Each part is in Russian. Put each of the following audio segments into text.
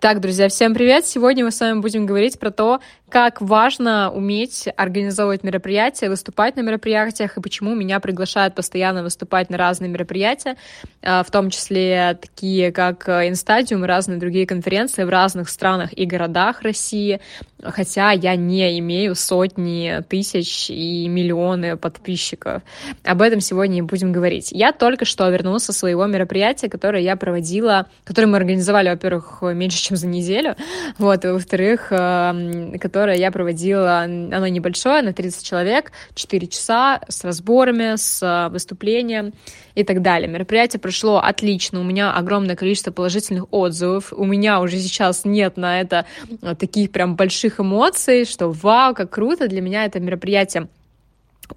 Так, друзья, всем привет! Сегодня мы с вами будем говорить про то, как важно уметь организовывать мероприятия, выступать на мероприятиях, и почему меня приглашают постоянно выступать на разные мероприятия, а, в том числе такие, как Инстадиум и разные другие конференции в разных странах и городах России, хотя я не имею сотни тысяч и миллионы подписчиков. Об этом сегодня и будем говорить. Я только что вернулась со своего мероприятия, которое я проводила, которое мы организовали, во-первых, меньше, чем за неделю, вот, и во-вторых, э, которое я проводила, оно небольшое, на 30 человек, 4 часа с разборами, с э, выступлением и так далее. Мероприятие прошло отлично, у меня огромное количество положительных отзывов, у меня уже сейчас нет на это э, таких прям больших эмоций, что вау, как круто, для меня это мероприятие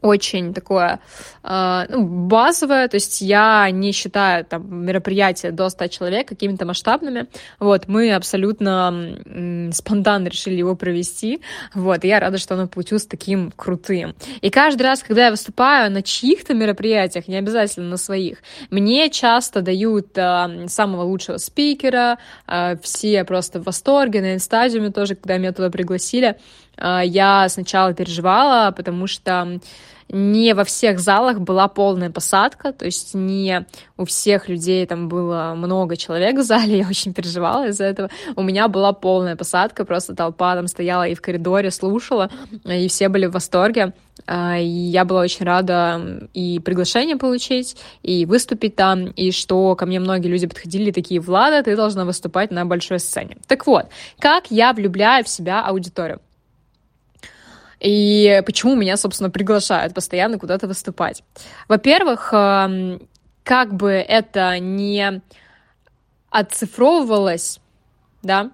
очень такое э, ну, базовое, то есть я не считаю там мероприятия до 100 человек какими-то масштабными, вот, мы абсолютно спонтанно решили его провести, вот, и я рада, что оно получилось таким крутым. И каждый раз, когда я выступаю на чьих-то мероприятиях, не обязательно на своих, мне часто дают э, самого лучшего спикера, э, все просто в восторге, на инстадиуме тоже, когда меня туда пригласили, я сначала переживала, потому что не во всех залах была полная посадка, то есть не у всех людей там было много человек в зале, я очень переживала из-за этого. У меня была полная посадка, просто толпа там стояла и в коридоре слушала, и все были в восторге. А, и я была очень рада и приглашение получить, и выступить там, и что ко мне многие люди подходили такие, Влада, ты должна выступать на большой сцене. Так вот, как я влюбляю в себя аудиторию? И почему меня, собственно, приглашают постоянно куда-то выступать? Во-первых, эм, как бы это не оцифровывалось, да,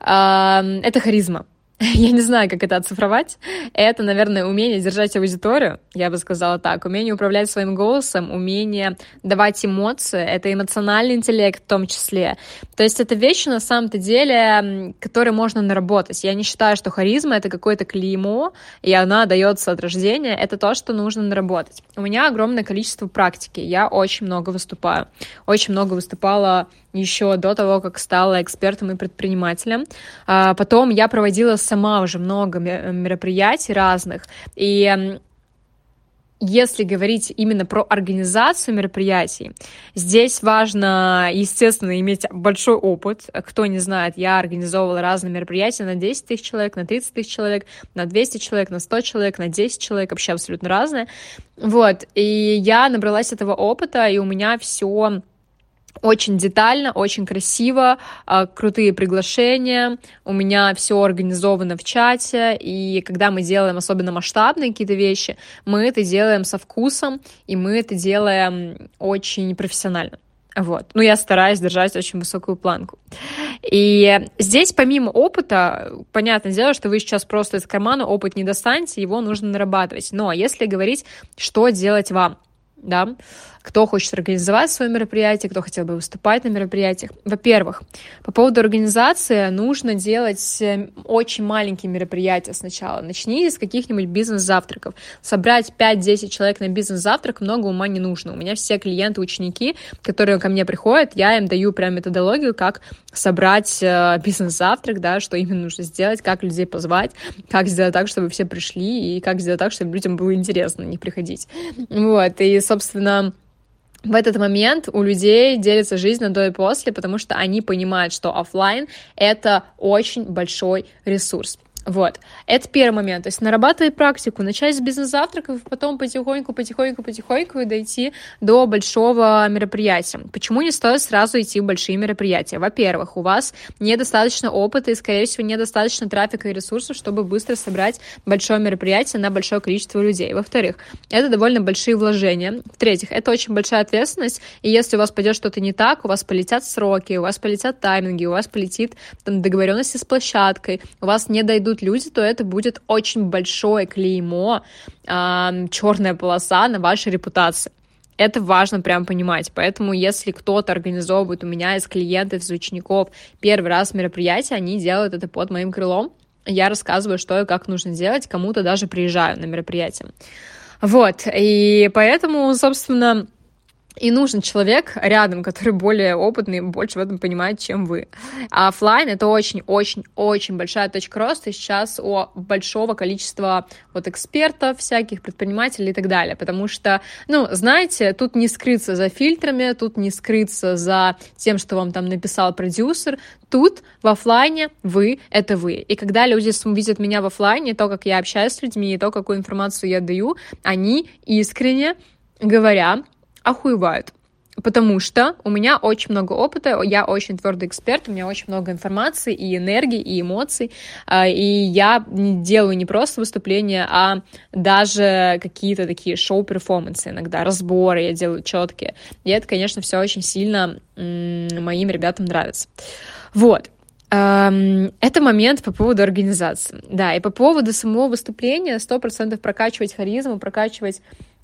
эм, это харизма. я не знаю, как это оцифровать. Это, наверное, умение держать аудиторию, я бы сказала так, умение управлять своим голосом, умение давать эмоции, это эмоциональный интеллект в том числе. То есть это вещи, на самом-то деле, которые можно наработать. Я не считаю, что харизма — это какое-то клеймо, и она дается от рождения. Это то, что нужно наработать. У меня огромное количество практики. Я очень много выступаю. Очень много выступала еще до того, как стала экспертом и предпринимателем. А потом я проводила сама уже много мероприятий разных, и если говорить именно про организацию мероприятий, здесь важно, естественно, иметь большой опыт. Кто не знает, я организовывала разные мероприятия на 10 тысяч человек, на 30 тысяч человек, на 200 человек, на 100 человек, на 10 человек, вообще абсолютно разные. Вот, и я набралась этого опыта, и у меня все очень детально, очень красиво, а, крутые приглашения, у меня все организовано в чате, и когда мы делаем особенно масштабные какие-то вещи, мы это делаем со вкусом, и мы это делаем очень профессионально. Вот. Ну, я стараюсь держать очень высокую планку. И здесь, помимо опыта, понятное дело, что вы сейчас просто из кармана опыт не достанете, его нужно нарабатывать. Но если говорить, что делать вам, да, кто хочет организовать свое мероприятие, кто хотел бы выступать на мероприятиях. Во-первых, по поводу организации нужно делать э, очень маленькие мероприятия сначала. Начните с каких-нибудь бизнес-завтраков. Собрать 5-10 человек на бизнес-завтрак много ума не нужно. У меня все клиенты, ученики, которые ко мне приходят, я им даю прям методологию, как собрать э, бизнес-завтрак, да, что именно нужно сделать, как людей позвать, как сделать так, чтобы все пришли, и как сделать так, чтобы людям было интересно не приходить. Вот, и, собственно, в этот момент у людей делится жизнь на до и после, потому что они понимают, что офлайн это очень большой ресурс. Вот. Это первый момент. То есть нарабатывать практику, начать с бизнес-завтраков, потом потихоньку, потихоньку, потихоньку и дойти до большого мероприятия. Почему не стоит сразу идти в большие мероприятия? Во-первых, у вас недостаточно опыта и, скорее всего, недостаточно трафика и ресурсов, чтобы быстро собрать большое мероприятие на большое количество людей. Во-вторых, это довольно большие вложения. В-третьих, это очень большая ответственность, и если у вас пойдет что-то не так, у вас полетят сроки, у вас полетят тайминги, у вас полетит там, договоренности с площадкой, у вас не дойдут будут люди, то это будет очень большое клеймо, э, черная полоса на вашей репутации. Это важно прям понимать. Поэтому, если кто-то организовывает у меня из клиентов, из учеников первый раз мероприятие, они делают это под моим крылом. Я рассказываю, что и как нужно делать, кому-то даже приезжаю на мероприятие. Вот, и поэтому, собственно, и нужен человек рядом, который более опытный, больше в этом понимает, чем вы. А офлайн это очень-очень-очень большая точка роста сейчас у большого количества вот экспертов всяких, предпринимателей и так далее, потому что, ну, знаете, тут не скрыться за фильтрами, тут не скрыться за тем, что вам там написал продюсер, тут в офлайне вы — это вы. И когда люди видят меня в офлайне, то, как я общаюсь с людьми, и то, какую информацию я даю, они искренне говоря, охуевают. Потому что у меня очень много опыта, я очень твердый эксперт, у меня очень много информации и энергии, и эмоций, а, и я делаю не просто выступления, а даже какие-то такие шоу-перформансы иногда, разборы я делаю четкие. И это, конечно, все очень сильно моим ребятам нравится. Вот. Это момент по поводу организации. Да, и по поводу самого выступления 100% прокачивать харизму, прокачивать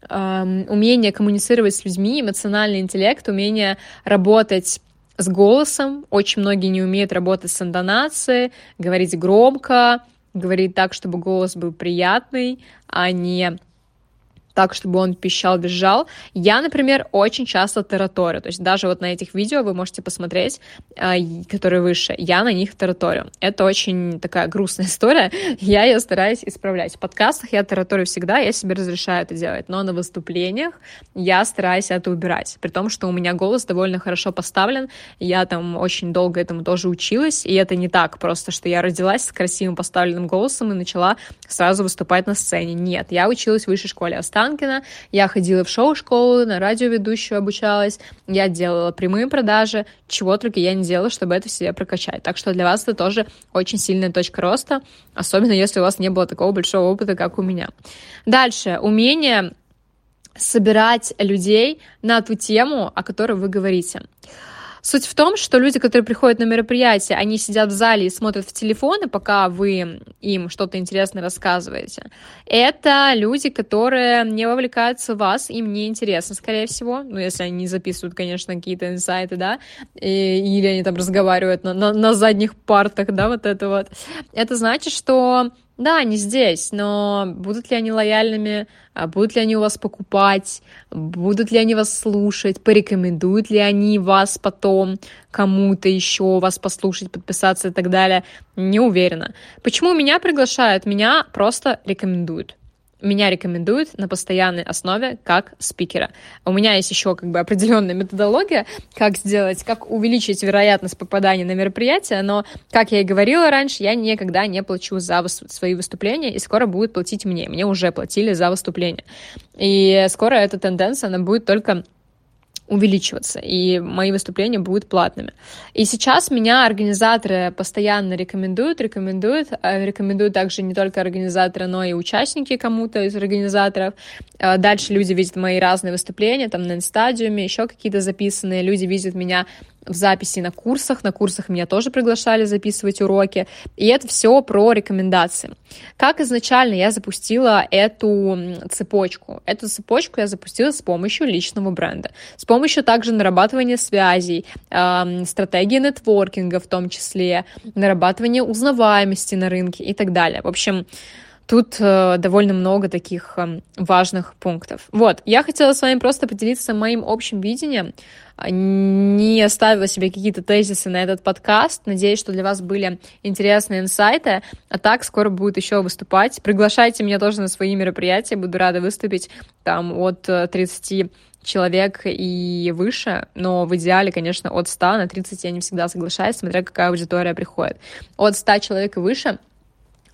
умение коммуницировать с людьми, эмоциональный интеллект, умение работать с голосом. Очень многие не умеют работать с интонацией, говорить громко, говорить так, чтобы голос был приятный, а не так, чтобы он пищал, визжал. Я, например, очень часто тараторю, то есть даже вот на этих видео вы можете посмотреть, а, которые выше, я на них тараторю. Это очень такая грустная история, я ее стараюсь исправлять. В подкастах я тараторю всегда, я себе разрешаю это делать, но на выступлениях я стараюсь это убирать, при том, что у меня голос довольно хорошо поставлен, я там очень долго этому тоже училась, и это не так просто, что я родилась с красивым поставленным голосом и начала сразу выступать на сцене. Нет, я училась в высшей школе Оста Останкино. Я ходила в шоу-школу, на радиоведущую обучалась, я делала прямые продажи, чего только я не делала, чтобы это в себе прокачать. Так что для вас это тоже очень сильная точка роста, особенно если у вас не было такого большого опыта, как у меня. Дальше, умение собирать людей на ту тему, о которой вы говорите. Суть в том, что люди, которые приходят на мероприятие, они сидят в зале и смотрят в телефоны, пока вы им что-то интересное рассказываете. Это люди, которые не вовлекаются в вас, им не интересно, скорее всего. Ну, если они записывают, конечно, какие-то инсайты, да, и, или они там разговаривают на, на, на задних партах, да, вот это вот. Это значит, что да, они здесь, но будут ли они лояльными, а будут ли они у вас покупать, будут ли они вас слушать, порекомендуют ли они вас потом кому-то еще вас послушать, подписаться и так далее, не уверена. Почему меня приглашают? Меня просто рекомендуют меня рекомендуют на постоянной основе как спикера. У меня есть еще как бы определенная методология, как сделать, как увеличить вероятность попадания на мероприятие, но, как я и говорила раньше, я никогда не плачу за свои выступления, и скоро будет платить мне. Мне уже платили за выступление. И скоро эта тенденция, она будет только увеличиваться, и мои выступления будут платными. И сейчас меня организаторы постоянно рекомендуют, рекомендуют, э, рекомендуют также не только организаторы, но и участники кому-то из организаторов. Э, дальше люди видят мои разные выступления, там на инстадиуме, еще какие-то записанные, люди видят меня в записи на курсах. На курсах меня тоже приглашали записывать уроки. И это все про рекомендации. Как изначально я запустила эту цепочку? Эту цепочку я запустила с помощью личного бренда. С помощью также нарабатывания связей, э, стратегии нетворкинга в том числе, нарабатывания узнаваемости на рынке и так далее. В общем, Тут э, довольно много таких э, важных пунктов. Вот, я хотела с вами просто поделиться моим общим видением. Не оставила себе какие-то тезисы на этот подкаст. Надеюсь, что для вас были интересные инсайты. А так, скоро будет еще выступать. Приглашайте меня тоже на свои мероприятия. Буду рада выступить там от 30 э, человек и выше, но в идеале, конечно, от 100 на 30 я не всегда соглашаюсь, смотря какая аудитория приходит. От 100 человек и выше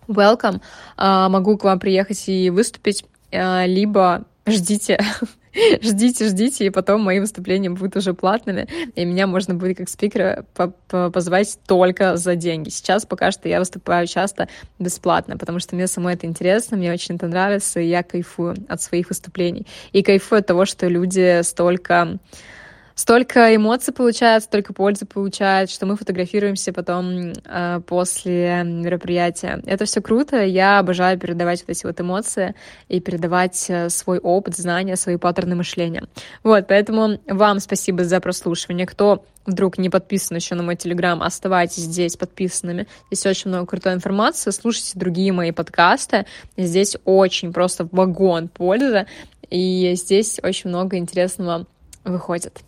welcome, а, могу к вам приехать и выступить, а, либо ждите, ждите, ждите, и потом мои выступления будут уже платными, и меня можно будет как спикера позвать только за деньги. Сейчас пока что я выступаю часто бесплатно, потому что мне самой это интересно, мне очень это нравится, и я кайфую от своих выступлений. И кайфую от того, что люди столько столько эмоций получают, столько пользы получают, что мы фотографируемся потом э, после мероприятия. Это все круто, я обожаю передавать вот эти вот эмоции и передавать э, свой опыт, знания, свои паттерны мышления. Вот, поэтому вам спасибо за прослушивание. Кто вдруг не подписан еще на мой телеграм, оставайтесь здесь подписанными. Здесь очень много крутой информации. Слушайте другие мои подкасты. Здесь очень просто вагон пользы. И здесь очень много интересного выходит.